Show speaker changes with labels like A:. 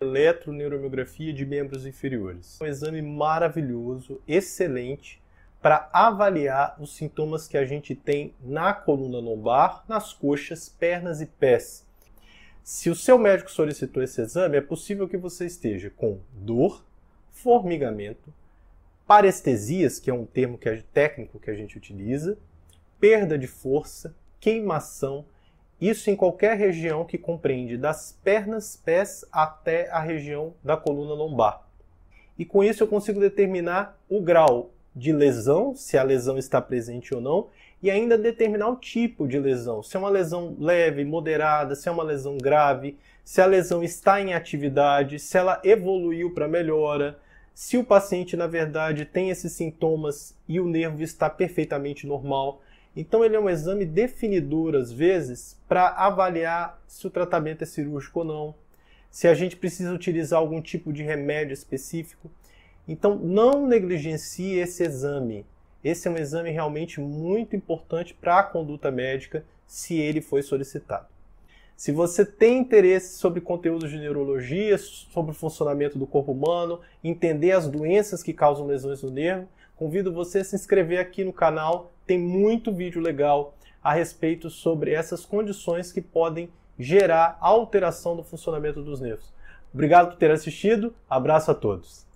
A: eletroneuromiografia de membros inferiores. Um exame maravilhoso, excelente, para avaliar os sintomas que a gente tem na coluna lombar, nas coxas, pernas e pés. Se o seu médico solicitou esse exame, é possível que você esteja com dor, formigamento, parestesias, que é um termo que é técnico que a gente utiliza, perda de força, queimação, isso em qualquer região que compreende das pernas, pés até a região da coluna lombar. E com isso eu consigo determinar o grau de lesão, se a lesão está presente ou não, e ainda determinar o tipo de lesão, se é uma lesão leve, moderada, se é uma lesão grave, se a lesão está em atividade, se ela evoluiu para melhora, se o paciente na verdade tem esses sintomas e o nervo está perfeitamente normal. Então ele é um exame definidor às vezes para avaliar se o tratamento é cirúrgico ou não, se a gente precisa utilizar algum tipo de remédio específico. Então não negligencie esse exame. Esse é um exame realmente muito importante para a conduta médica se ele foi solicitado. Se você tem interesse sobre conteúdos de neurologia, sobre o funcionamento do corpo humano, entender as doenças que causam lesões no nervo, convido você a se inscrever aqui no canal. Tem muito vídeo legal a respeito sobre essas condições que podem gerar alteração do funcionamento dos nervos. Obrigado por ter assistido. Abraço a todos.